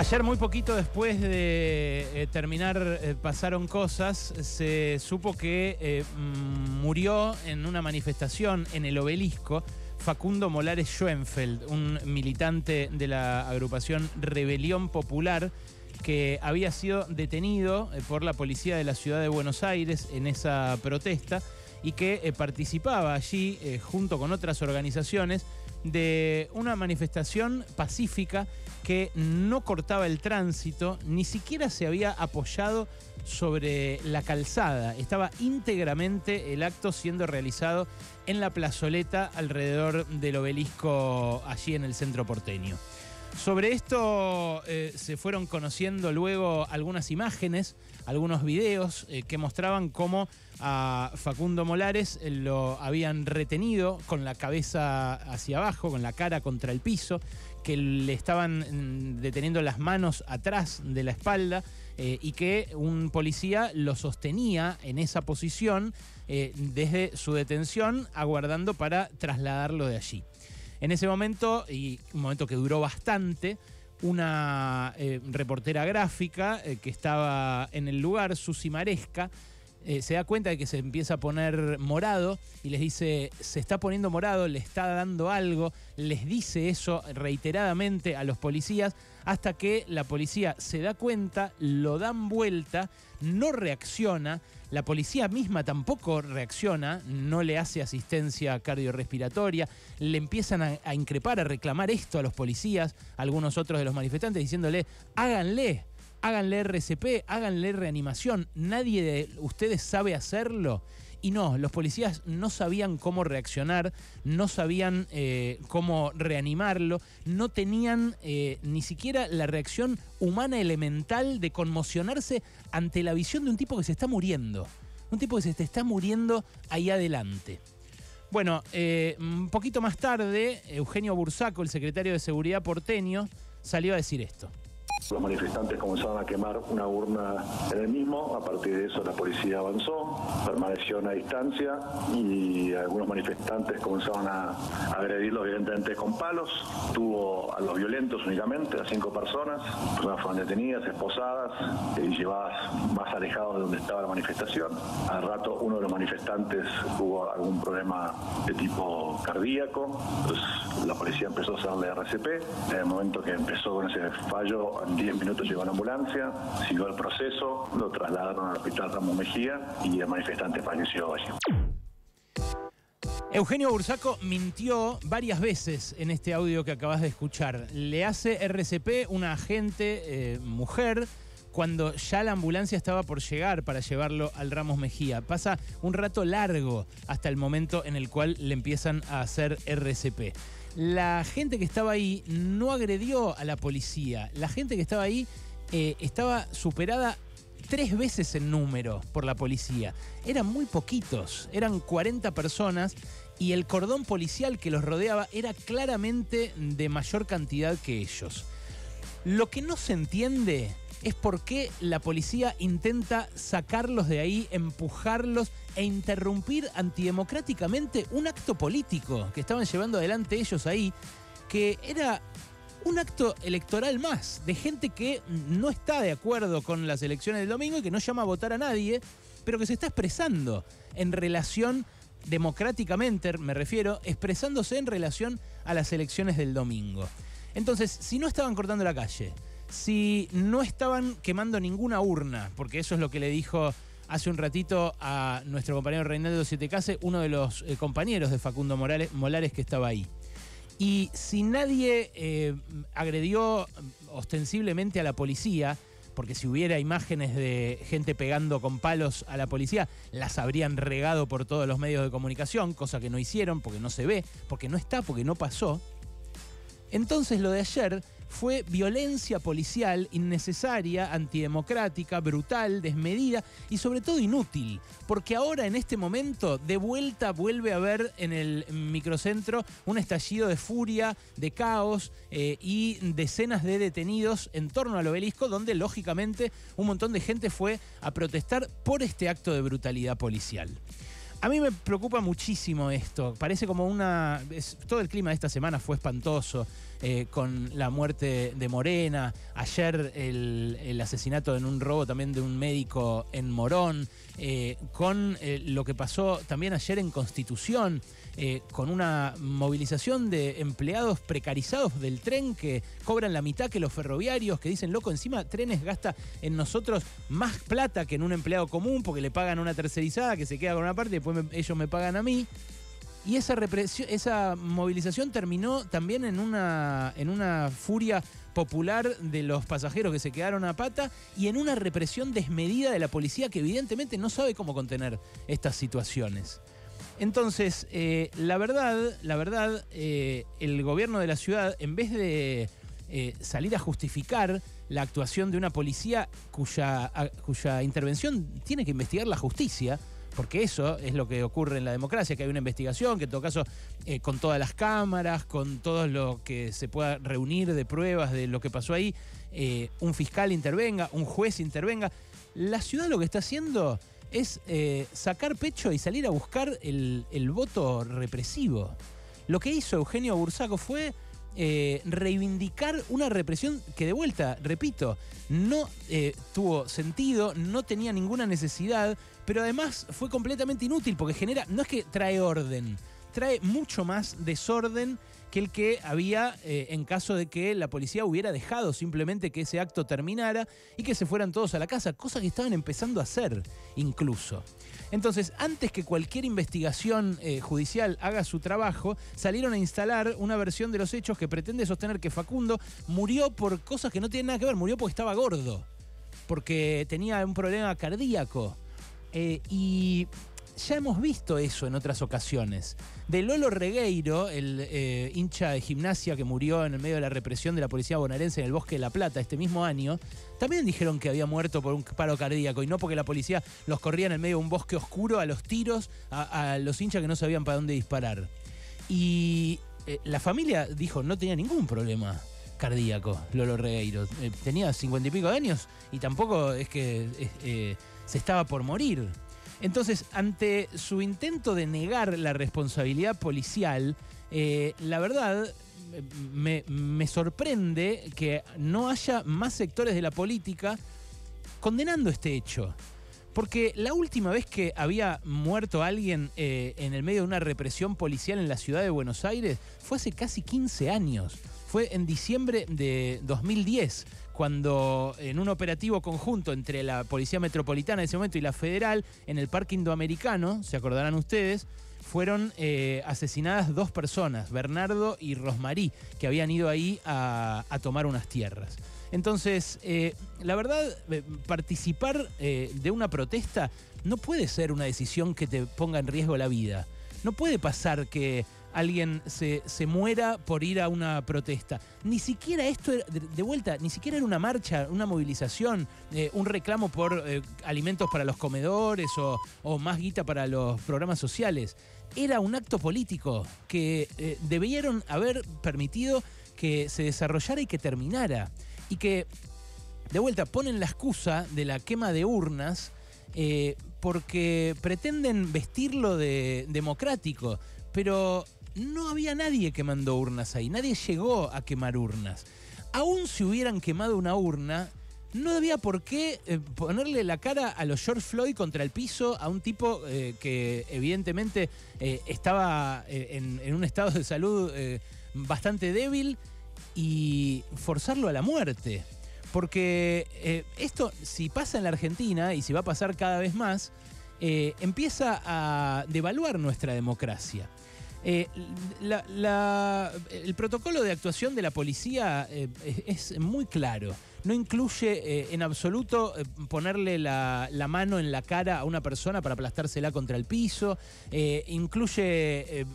Ayer, muy poquito después de eh, terminar eh, Pasaron Cosas, se supo que eh, mm, murió en una manifestación en el obelisco Facundo Molares Schoenfeld, un militante de la agrupación Rebelión Popular que había sido detenido por la policía de la ciudad de Buenos Aires en esa protesta y que participaba allí junto con otras organizaciones de una manifestación pacífica que no cortaba el tránsito, ni siquiera se había apoyado sobre la calzada. Estaba íntegramente el acto siendo realizado en la plazoleta alrededor del obelisco allí en el centro porteño. Sobre esto eh, se fueron conociendo luego algunas imágenes, algunos videos eh, que mostraban cómo a Facundo Molares eh, lo habían retenido con la cabeza hacia abajo, con la cara contra el piso, que le estaban mm, deteniendo las manos atrás de la espalda y que un policía lo sostenía en esa posición desde su detención, aguardando para trasladarlo de allí. En ese momento, y un momento que duró bastante, una eh, reportera gráfica eh, que estaba en el lugar, Susi Maresca, eh, se da cuenta de que se empieza a poner morado y les dice, se está poniendo morado, le está dando algo, les dice eso reiteradamente a los policías hasta que la policía se da cuenta, lo dan vuelta, no reacciona, la policía misma tampoco reacciona, no le hace asistencia cardiorrespiratoria, le empiezan a, a increpar, a reclamar esto a los policías, algunos otros de los manifestantes, diciéndole, háganle, háganle RCP, háganle reanimación, nadie de ustedes sabe hacerlo. Y no, los policías no sabían cómo reaccionar, no sabían eh, cómo reanimarlo, no tenían eh, ni siquiera la reacción humana elemental de conmocionarse ante la visión de un tipo que se está muriendo. Un tipo que se está muriendo ahí adelante. Bueno, eh, un poquito más tarde, Eugenio Bursaco, el secretario de Seguridad porteño, salió a decir esto. Los manifestantes comenzaron a quemar una urna en el mismo, a partir de eso la policía avanzó, permaneció a una distancia y algunos manifestantes comenzaron a agredirlos evidentemente con palos. Tuvo a los violentos únicamente, a cinco personas, personas fueron detenidas, esposadas y llevadas más alejados de donde estaba la manifestación. Al rato uno de los manifestantes tuvo algún problema de tipo cardíaco, entonces la policía empezó a hacerle RCP. En el momento que empezó con ese fallo, en 10 minutos llegó la ambulancia, siguió el proceso, lo trasladaron al hospital Ramos Mejía y el manifestante falleció allí. Eugenio Bursaco mintió varias veces en este audio que acabas de escuchar. Le hace RCP una agente eh, mujer cuando ya la ambulancia estaba por llegar para llevarlo al Ramos Mejía. Pasa un rato largo hasta el momento en el cual le empiezan a hacer RCP la gente que estaba ahí no agredió a la policía. La gente que estaba ahí eh, estaba superada tres veces en número por la policía. Eran muy poquitos, eran 40 personas y el cordón policial que los rodeaba era claramente de mayor cantidad que ellos. Lo que no se entiende es por qué la policía intenta sacarlos de ahí, empujarlos e interrumpir antidemocráticamente un acto político que estaban llevando adelante ellos ahí, que era un acto electoral más, de gente que no está de acuerdo con las elecciones del domingo y que no llama a votar a nadie, pero que se está expresando en relación democráticamente, me refiero, expresándose en relación a las elecciones del domingo. Entonces, si no estaban cortando la calle, si no estaban quemando ninguna urna, porque eso es lo que le dijo hace un ratito a nuestro compañero Reinaldo Sietecase, uno de los eh, compañeros de Facundo Morales, Molares que estaba ahí. Y si nadie eh, agredió ostensiblemente a la policía, porque si hubiera imágenes de gente pegando con palos a la policía, las habrían regado por todos los medios de comunicación, cosa que no hicieron, porque no se ve, porque no está, porque no pasó. Entonces lo de ayer fue violencia policial innecesaria, antidemocrática, brutal, desmedida y sobre todo inútil, porque ahora en este momento de vuelta vuelve a haber en el microcentro un estallido de furia, de caos eh, y decenas de detenidos en torno al obelisco, donde lógicamente un montón de gente fue a protestar por este acto de brutalidad policial. A mí me preocupa muchísimo esto. Parece como una. todo el clima de esta semana fue espantoso. Eh, con la muerte de Morena, ayer el, asesinato en un robo también de un médico en Morón, eh, con eh, lo que pasó también ayer en Constitución. con una movilización de empleados precarizados del tren que cobran la mitad que los ferroviarios, que dicen, loco, encima trenes gasta en nosotros más plata que en un empleado común porque le pagan una tercerizada que se queda con una parte y después ellos me pagan a mí. Y esa, represión, esa movilización terminó también en una, en una furia popular de los pasajeros que se quedaron a pata y en una represión desmedida de la policía que evidentemente no sabe cómo contener estas situaciones. Entonces, eh, la verdad, la verdad, eh, el gobierno de la ciudad, en vez de eh, salir a justificar la actuación de una policía cuya, cuya intervención tiene que investigar la justicia, porque eso es lo que ocurre en la democracia, que hay una investigación, que en todo caso eh, con todas las cámaras, con todo lo que se pueda reunir de pruebas de lo que pasó ahí, eh, un fiscal intervenga, un juez intervenga. La ciudad lo que está haciendo es eh, sacar pecho y salir a buscar el, el voto represivo. Lo que hizo Eugenio Bursaco fue eh, reivindicar una represión que de vuelta, repito, no eh, tuvo sentido, no tenía ninguna necesidad, pero además fue completamente inútil porque genera, no es que trae orden, trae mucho más desorden que el que había eh, en caso de que la policía hubiera dejado simplemente que ese acto terminara y que se fueran todos a la casa, cosa que estaban empezando a hacer incluso. Entonces, antes que cualquier investigación eh, judicial haga su trabajo, salieron a instalar una versión de los hechos que pretende sostener que Facundo murió por cosas que no tienen nada que ver, murió porque estaba gordo, porque tenía un problema cardíaco. Eh, y ya hemos visto eso en otras ocasiones. De Lolo Regueiro, el eh, hincha de gimnasia que murió en el medio de la represión de la policía bonaerense en el Bosque de la Plata este mismo año, también dijeron que había muerto por un paro cardíaco y no porque la policía los corría en el medio de un bosque oscuro a los tiros a, los hinchas que no sabían para dónde disparar. Y eh, la familia dijo no tenía ningún problema cardíaco, Lolo Regueiro. Eh, tenía cincuenta y pico de años y tampoco es que se estaba por morir. Entonces, ante su intento de negar la responsabilidad policial, eh, la verdad me, sorprende que no haya más sectores de la política condenando este hecho. Porque la última vez que había muerto alguien eh, en el medio de una represión policial en la ciudad de Buenos Aires fue hace casi 15 años. Fue en diciembre de 2010 cuando en un operativo conjunto entre la Policía Metropolitana de ese momento y la Federal, en el Parque Indoamericano, se acordarán ustedes, fueron eh, asesinadas dos personas, Bernardo y Rosmarí, que habían ido ahí a, tomar unas tierras. Entonces, eh, la verdad, eh, participar de una protesta no puede ser una decisión que te ponga en riesgo la vida. No puede pasar que alguien se, muera por ir a una protesta. Ni siquiera esto, de, vuelta, ni siquiera era una marcha, una movilización, eh, un reclamo por eh, alimentos para los comedores o, más guita para los programas sociales. Era un acto político que eh, debieron haber permitido que se desarrollara y que terminara. Y que, de vuelta, ponen la excusa de la quema de urnas porque pretenden vestirlo de democrático. Pero no había nadie que mandó urnas ahí, nadie llegó a quemar urnas. Aún si hubieran quemado una urna, no había por qué eh, ponerle la cara a los George Floyd contra el piso a un tipo eh, que evidentemente eh, estaba en, un estado de salud bastante débil y forzarlo a la muerte. Porque esto, si pasa en la Argentina y si va a pasar cada vez más, empieza a devaluar nuestra democracia. Eh, el protocolo de actuación de la policía eh, es, muy claro. No incluye eh, en absoluto ponerle la, mano en la cara a una persona para aplastársela contra el piso. incluye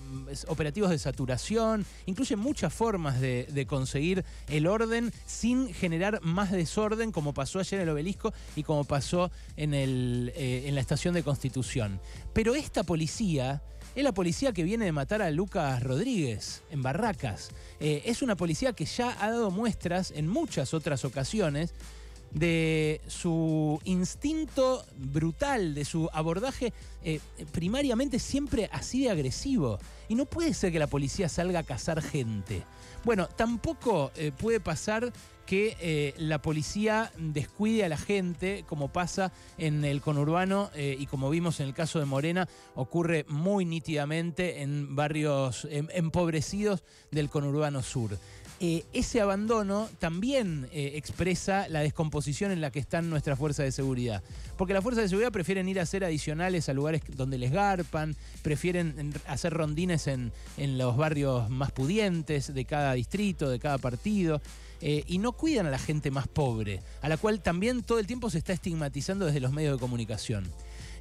operativos de saturación. Incluye muchas formas de, conseguir el orden sin generar más desorden, como pasó ayer en el obelisco y como pasó en, en la estación de Constitución. Pero esta policía es la policía que viene de matar a Lucas Rodríguez en Barracas. Eh, es una policía que ya ha dado muestras en muchas otras ocasiones de su instinto brutal, de su abordaje eh, primariamente siempre así de agresivo. Y no puede ser que la policía salga a cazar gente. Bueno, tampoco eh, puede pasar que eh, la policía descuide a la gente, como pasa en el conurbano y como vimos en el caso de Morena, ocurre muy nítidamente en barrios em, empobrecidos del conurbano sur. Eh, ese abandono también eh, expresa la descomposición en la que están nuestras fuerzas de seguridad. Porque las fuerzas de seguridad prefieren ir a hacer adicionales a lugares donde les garpan, prefieren hacer rondines en, los barrios más pudientes de cada distrito, de cada partido. Eh, y no cuidan a la gente más pobre, a la cual también todo el tiempo se está estigmatizando desde los medios de comunicación.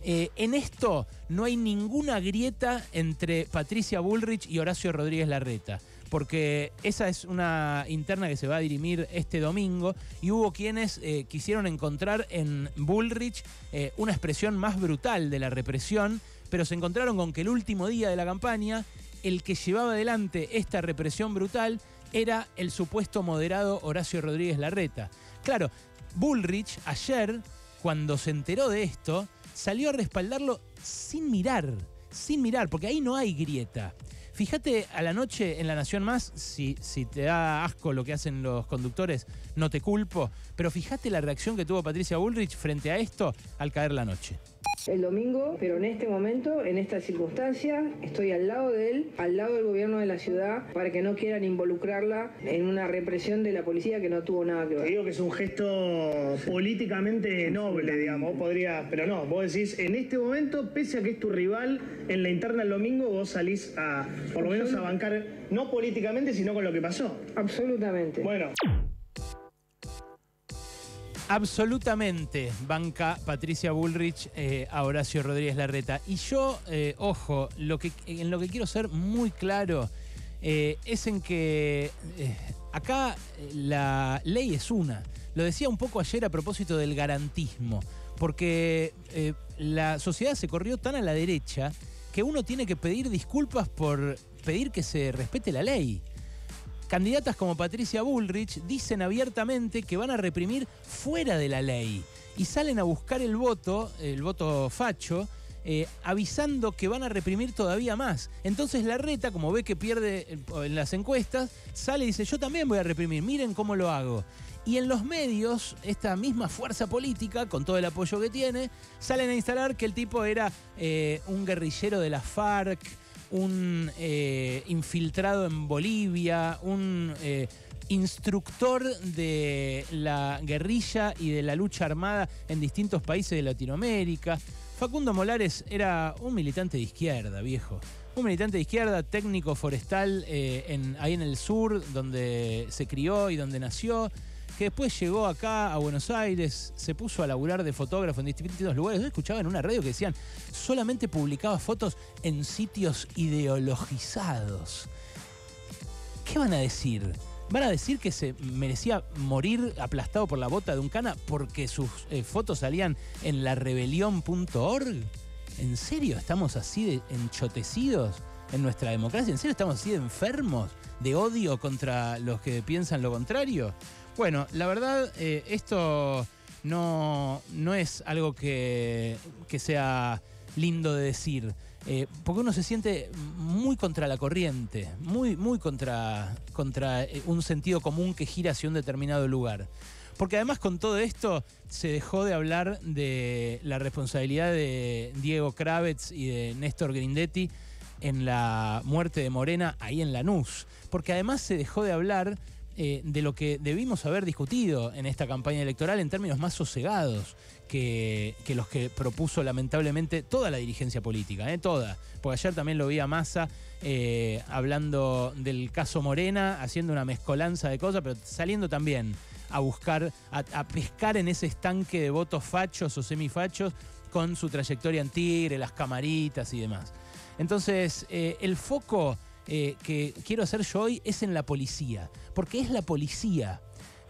en esto no hay ninguna grieta entre Patricia Bullrich y Horacio Rodríguez Larreta porque esa es una interna que se va a dirimir este domingo y hubo quienes eh, quisieron encontrar en Bullrich eh, una expresión más brutal de la represión, pero se encontraron con que el último día de la campaña, el que llevaba adelante esta represión brutal era el supuesto moderado Horacio Rodríguez Larreta. Claro, Bullrich ayer, cuando se enteró de esto, salió a respaldarlo sin mirar, sin mirar, porque ahí no hay grieta. Fíjate a la noche en La Nación Más, si, si te da asco lo que hacen los conductores, no te culpo, pero fíjate la reacción que tuvo Patricia Bullrich frente a esto al caer la noche el domingo, pero en este momento, en esta circunstancia, estoy al lado de él, al lado del gobierno de la ciudad, para que no quieran involucrarla en una represión de la policía que no tuvo nada que ver. digo que es un gesto políticamente noble, digamos, podría, pero no, vos decís, en este momento, pese a que es tu rival, en la interna el domingo vos salís a, por lo menos a bancar, no políticamente, sino con lo que pasó. Absolutamente. Bueno. Absolutamente banca Patricia Bullrich eh, a Horacio Rodríguez Larreta. Y yo, eh, ojo, lo que, en lo que quiero ser muy claro eh, es en que acá la ley es una. Lo decía un poco ayer a propósito del garantismo, porque la sociedad se corrió tan a la derecha que uno tiene que pedir disculpas por pedir que se respete la ley. Candidatas como Patricia Bullrich dicen abiertamente que van a reprimir fuera de la ley y salen a buscar el voto, el voto facho, eh, avisando que van a reprimir todavía más. Entonces la reta, como ve que pierde en las encuestas, sale y dice, yo también voy a reprimir, miren cómo lo hago. Y en los medios, esta misma fuerza política, con todo el apoyo que tiene, salen a instalar que el tipo era eh, un guerrillero de la FARC, un eh, infiltrado en Bolivia, un eh, instructor de la guerrilla y de la lucha armada en distintos países de Latinoamérica. Facundo Molares era un militante de izquierda, viejo. Un militante de izquierda, técnico forestal eh, ahí en el sur, donde se crió y donde nació que después llegó acá a Buenos Aires, se puso a laburar de fotógrafo en distintos lugares. Yo escuchaba en una radio que decían, solamente publicaba fotos en sitios ideologizados. ¿Qué van a decir? ¿Van a decir que se merecía morir aplastado por la bota de un cana porque sus eh, fotos salían en la rebelión.org? ¿En serio estamos así de enchotecidos en nuestra democracia? ¿En serio estamos así de enfermos de odio contra los que piensan lo contrario? Bueno, la verdad, eh, esto no, no, es algo que, sea lindo de decir. Eh, porque uno se siente muy contra la corriente, muy, muy contra, contra eh, un sentido común que gira hacia un determinado lugar. Porque además con todo esto se dejó de hablar de la responsabilidad de Diego Kravitz y de Néstor Grindetti en la muerte de Morena ahí en Lanús. Porque además se dejó de hablar eh, de lo que debimos haber discutido en esta campaña electoral en términos más sosegados que, los que propuso lamentablemente toda la dirigencia política, eh, toda. Porque ayer también lo vi a Massa eh, hablando del caso Morena, haciendo una mezcolanza de cosas, pero saliendo también a buscar, a, pescar en ese estanque de votos fachos o semifachos con su trayectoria en Tigre, las camaritas y demás. Entonces, el foco eh, que quiero hacer yo hoy es en la policía, porque es la policía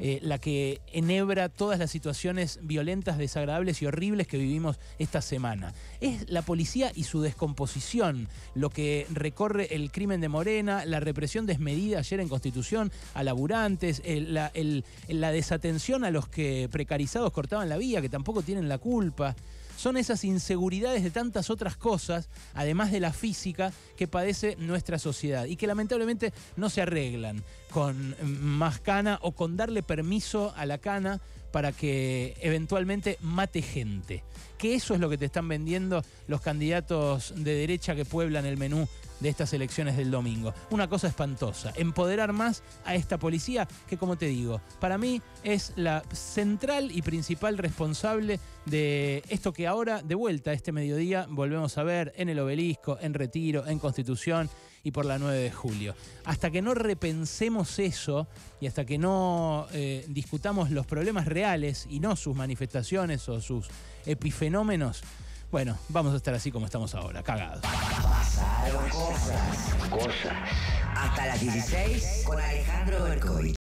eh, la que enhebra todas las situaciones violentas, desagradables y horribles que vivimos esta semana. Es la policía y su descomposición lo que recorre el crimen de Morena, la represión desmedida ayer en Constitución a laburantes, la, la desatención a los que precarizados cortaban la vía, que tampoco tienen la culpa son esas inseguridades de tantas otras cosas, además de la física, que padece nuestra sociedad y que lamentablemente no se arreglan con más cana o con darle permiso a la cana para que eventualmente mate gente. Que eso es lo que te están vendiendo los candidatos de derecha que pueblan el menú de estas elecciones del domingo. Una cosa espantosa, empoderar más a esta policía que, como te digo, para mí es la central y principal responsable de esto que ahora, de vuelta, este mediodía, volvemos a ver en el obelisco, en Retiro, en Constitución y por la 9 de julio. Hasta que no repensemos eso y hasta que no eh, discutamos los problemas reales y no sus manifestaciones o sus epifenómenos, bueno, vamos a estar así como estamos ahora, cagados. Pasaron cosas. Cosas. Hasta las 16 con Alejandro Berkovich.